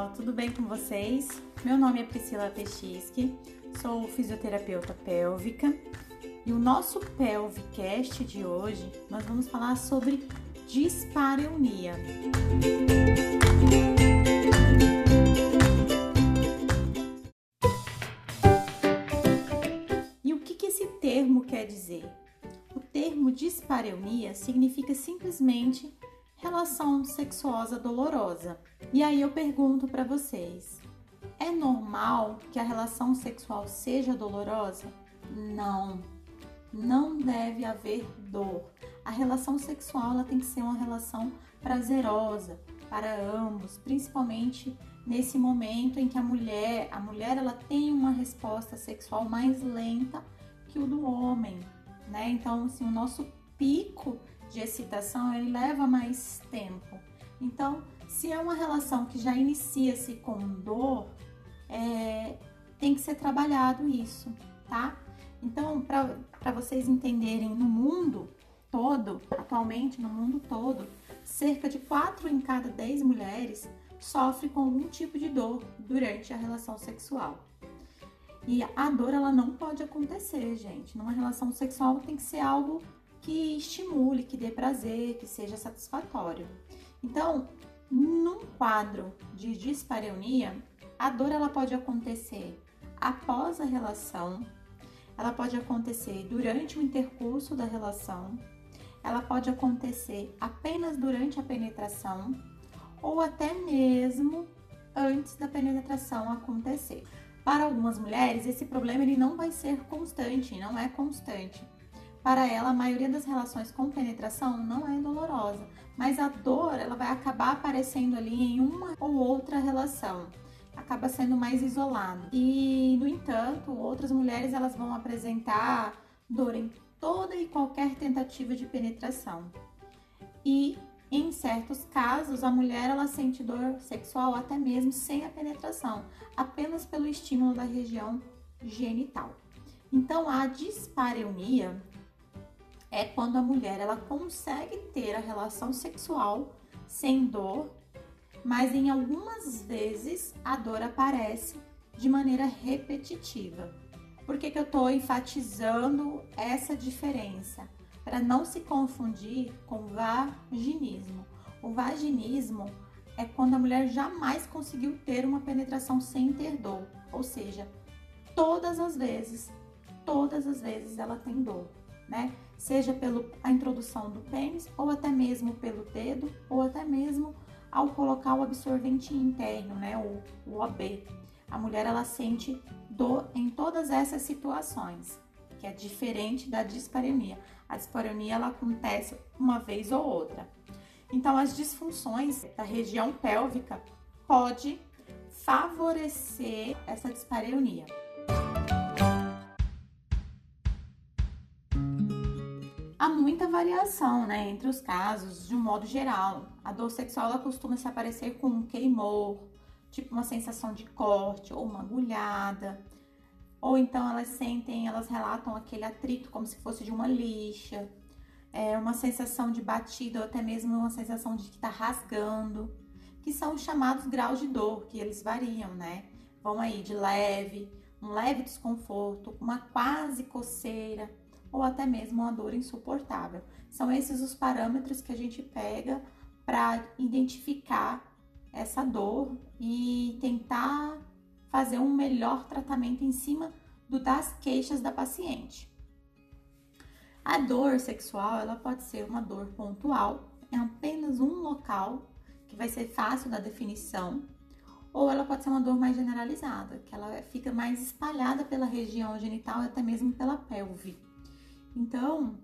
pessoal, tudo bem com vocês? Meu nome é Priscila Pechisky, sou fisioterapeuta pélvica e o nosso Pelvicast de hoje nós vamos falar sobre dispareunia. E o que, que esse termo quer dizer? O termo dispareunia significa simplesmente relação sexuosa dolorosa. E aí eu pergunto para vocês: é normal que a relação sexual seja dolorosa? Não. Não deve haver dor. A relação sexual ela tem que ser uma relação prazerosa para ambos, principalmente nesse momento em que a mulher, a mulher ela tem uma resposta sexual mais lenta que o do homem, né? Então, assim, o nosso pico de excitação ele leva mais tempo. Então, se é uma relação que já inicia-se com dor, é, tem que ser trabalhado isso, tá? Então, para vocês entenderem, no mundo todo, atualmente no mundo todo, cerca de 4 em cada 10 mulheres sofre com algum tipo de dor durante a relação sexual. E a dor ela não pode acontecer, gente. Numa relação sexual tem que ser algo que estimule, que dê prazer, que seja satisfatório. Então, num quadro de dispareunia, a dor ela pode acontecer após a relação, ela pode acontecer durante o intercurso da relação, ela pode acontecer apenas durante a penetração ou até mesmo antes da penetração acontecer. Para algumas mulheres, esse problema ele não vai ser constante, não é constante. Para ela, a maioria das relações com penetração não é dolorosa, mas a dor ela vai acabar aparecendo ali em uma ou outra relação. Acaba sendo mais isolado. E, no entanto, outras mulheres elas vão apresentar dor em toda e qualquer tentativa de penetração. E em certos casos, a mulher ela sente dor sexual até mesmo sem a penetração, apenas pelo estímulo da região genital. Então, a dispareunia é quando a mulher ela consegue ter a relação sexual sem dor, mas em algumas vezes a dor aparece de maneira repetitiva. Por que, que eu estou enfatizando essa diferença? Para não se confundir com vaginismo. O vaginismo é quando a mulher jamais conseguiu ter uma penetração sem ter dor, ou seja, todas as vezes, todas as vezes ela tem dor né? Seja pela introdução do pênis, ou até mesmo pelo dedo, ou até mesmo ao colocar o absorvente interno, né? O, o OB. A mulher ela sente dor em todas essas situações, que é diferente da dispareunia. A dispareunia ela acontece uma vez ou outra. Então, as disfunções da região pélvica pode favorecer essa dispareunia. Variação né, entre os casos, de um modo geral. A dor sexual ela costuma se aparecer com um queimor, tipo uma sensação de corte ou uma agulhada. Ou então elas sentem, elas relatam aquele atrito como se fosse de uma lixa, é, uma sensação de batida ou até mesmo uma sensação de que está rasgando, que são os chamados graus de dor, que eles variam, né? Vão aí de leve, um leve desconforto, uma quase coceira, ou até mesmo uma dor insuportável. São esses os parâmetros que a gente pega para identificar essa dor e tentar fazer um melhor tratamento em cima do, das queixas da paciente. A dor sexual, ela pode ser uma dor pontual, em apenas um local, que vai ser fácil da definição, ou ela pode ser uma dor mais generalizada, que ela fica mais espalhada pela região genital e até mesmo pela pelve. Então,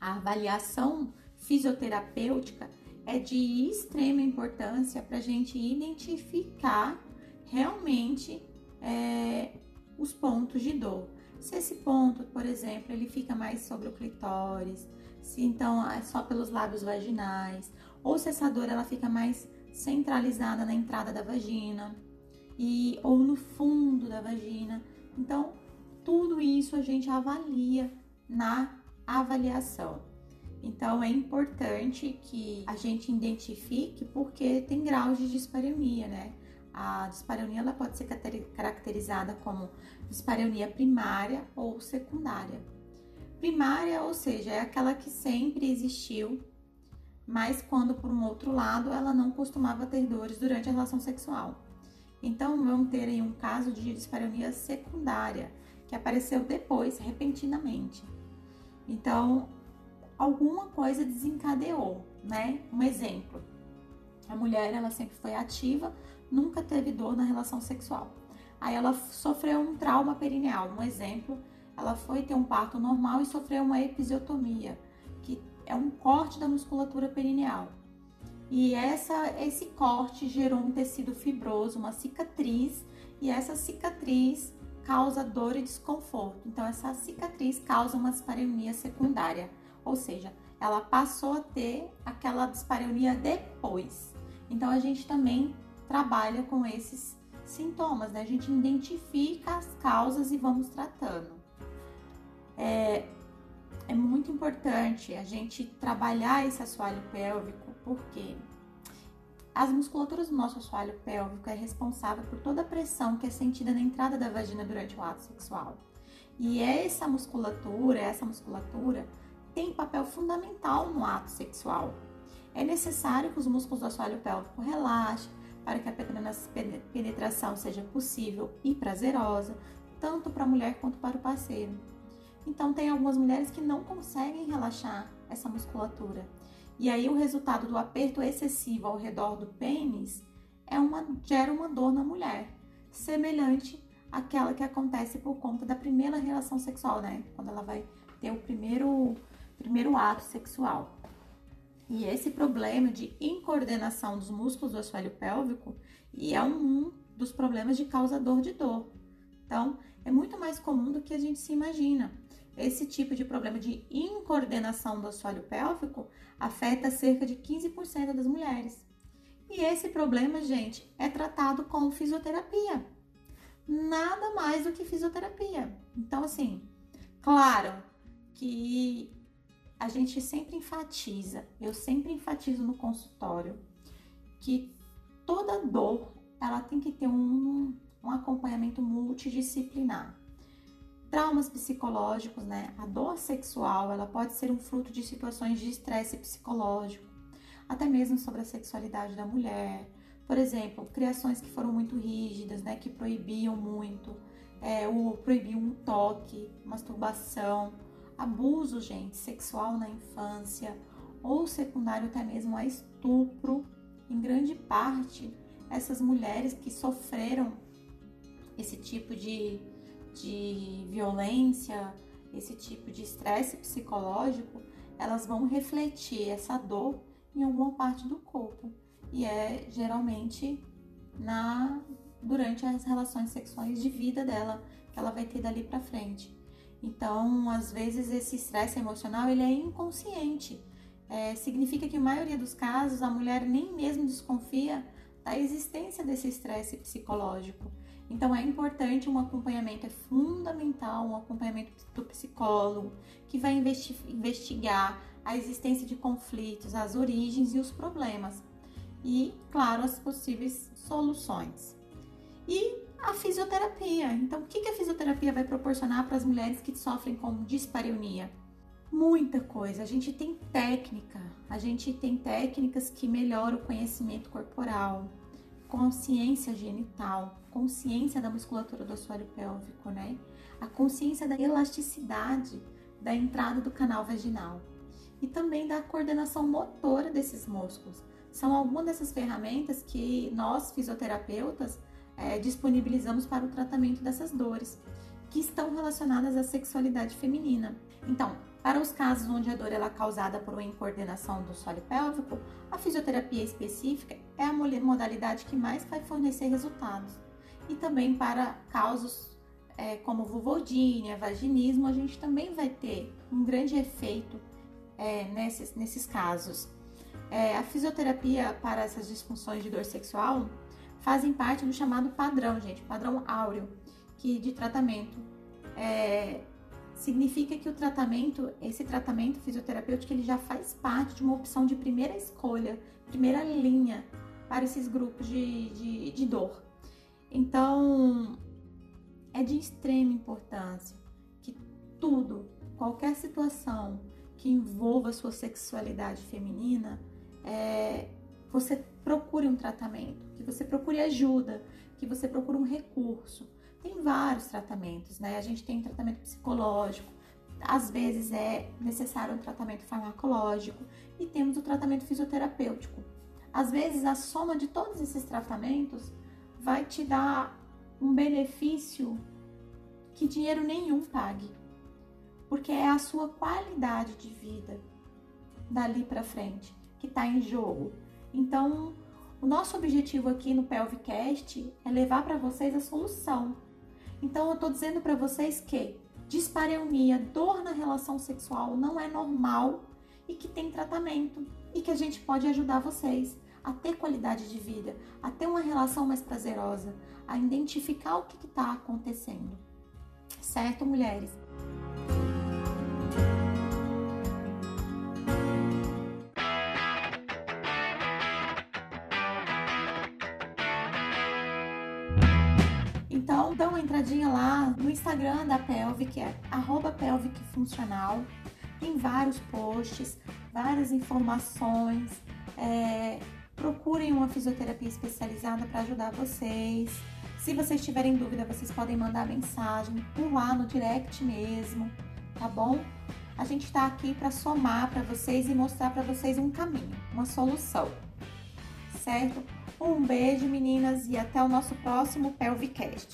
a avaliação fisioterapêutica é de extrema importância para a gente identificar realmente é, os pontos de dor. Se esse ponto, por exemplo, ele fica mais sobre o clitóris, se então é só pelos lábios vaginais, ou se essa dor ela fica mais centralizada na entrada da vagina e ou no fundo da vagina. Então, tudo isso a gente avalia na avaliação. Então é importante que a gente identifique porque tem graus de dispareunia, né? A dispareunia ela pode ser caracterizada como dispareunia primária ou secundária. Primária, ou seja, é aquela que sempre existiu, mas quando por um outro lado ela não costumava ter dores durante a relação sexual. Então vamos ter aí um caso de dispareunia secundária, que apareceu depois, repentinamente. Então, alguma coisa desencadeou, né? Um exemplo. A mulher, ela sempre foi ativa, nunca teve dor na relação sexual. Aí ela sofreu um trauma perineal, um exemplo, ela foi ter um parto normal e sofreu uma episiotomia, que é um corte da musculatura perineal. E essa, esse corte gerou um tecido fibroso, uma cicatriz, e essa cicatriz causa dor e desconforto. Então, essa cicatriz causa uma dispareunia secundária, ou seja, ela passou a ter aquela dispareunia depois. Então, a gente também trabalha com esses sintomas, né? A gente identifica as causas e vamos tratando. É, é muito importante a gente trabalhar esse assoalho pélvico, porque as musculaturas do nosso assoalho pélvico é responsável por toda a pressão que é sentida na entrada da vagina durante o ato sexual. E essa musculatura, essa musculatura tem papel fundamental no ato sexual. É necessário que os músculos do assoalho pélvico relaxem para que a penetração seja possível e prazerosa, tanto para a mulher quanto para o parceiro. Então, tem algumas mulheres que não conseguem relaxar essa musculatura e aí o resultado do aperto excessivo ao redor do pênis é uma, gera uma dor na mulher, semelhante àquela que acontece por conta da primeira relação sexual, né? Quando ela vai ter o primeiro, primeiro ato sexual. E esse problema de incoordenação dos músculos do assoalho pélvico e é um dos problemas de causador de dor. Então, é muito mais comum do que a gente se imagina. Esse tipo de problema de incoordenação do assoalho pélvico afeta cerca de 15% das mulheres. E esse problema, gente, é tratado com fisioterapia. Nada mais do que fisioterapia. Então, assim, claro que a gente sempre enfatiza, eu sempre enfatizo no consultório, que toda dor ela tem que ter um, um acompanhamento multidisciplinar. Traumas psicológicos, né? A dor sexual, ela pode ser um fruto de situações de estresse psicológico, até mesmo sobre a sexualidade da mulher. Por exemplo, criações que foram muito rígidas, né? Que proibiam muito, é, o proibiam um toque, masturbação, abuso, gente, sexual na infância, ou secundário até mesmo a estupro. Em grande parte, essas mulheres que sofreram esse tipo de de violência, esse tipo de estresse psicológico, elas vão refletir essa dor em alguma parte do corpo. E é geralmente na durante as relações sexuais de vida dela que ela vai ter dali para frente. Então, às vezes esse estresse emocional ele é inconsciente. É, significa que, na maioria dos casos, a mulher nem mesmo desconfia da existência desse estresse psicológico. Então é importante um acompanhamento, é fundamental um acompanhamento do psicólogo que vai investigar a existência de conflitos, as origens e os problemas e, claro, as possíveis soluções. E a fisioterapia. Então, o que a fisioterapia vai proporcionar para as mulheres que sofrem com dispareunia? Muita coisa. A gente tem técnica, a gente tem técnicas que melhoram o conhecimento corporal, consciência genital, consciência da musculatura do assoalho pélvico, né? A consciência da elasticidade da entrada do canal vaginal e também da coordenação motora desses músculos. São algumas dessas ferramentas que nós fisioterapeutas é, disponibilizamos para o tratamento dessas dores que estão relacionadas à sexualidade feminina. Então, para os casos onde a dor é causada por uma incoordenação do solo pélvico, a fisioterapia específica é a modalidade que mais vai fornecer resultados. E também para casos é, como vulvodínia, vaginismo, a gente também vai ter um grande efeito é, nesses, nesses casos. É, a fisioterapia para essas disfunções de dor sexual fazem parte do chamado padrão, gente, padrão áureo, que de tratamento. É, significa que o tratamento, esse tratamento fisioterapêutico, ele já faz parte de uma opção de primeira escolha, primeira linha para esses grupos de, de, de dor. Então, é de extrema importância que tudo, qualquer situação que envolva a sua sexualidade feminina, é, você procure um tratamento, que você procure ajuda, que você procure um recurso. Tem vários tratamentos, né? A gente tem tratamento psicológico, às vezes é necessário um tratamento farmacológico e temos o tratamento fisioterapêutico. Às vezes a soma de todos esses tratamentos vai te dar um benefício que dinheiro nenhum pague, porque é a sua qualidade de vida dali para frente que está em jogo. Então, o nosso objetivo aqui no Pelvicast é levar para vocês a solução. Então, eu estou dizendo para vocês que dispareunia, dor na relação sexual não é normal e que tem tratamento e que a gente pode ajudar vocês a ter qualidade de vida, a ter uma relação mais prazerosa, a identificar o que está acontecendo. Certo, mulheres? Então, dá uma entradinha lá no Instagram da Pelvic, é arroba Pelvic Funcional. Tem vários posts, várias informações. É, procurem uma fisioterapia especializada para ajudar vocês. Se vocês tiverem dúvida, vocês podem mandar mensagem por lá no direct mesmo, tá bom? A gente está aqui para somar para vocês e mostrar para vocês um caminho, uma solução, certo? Um beijo, meninas, e até o nosso próximo Pelvicast.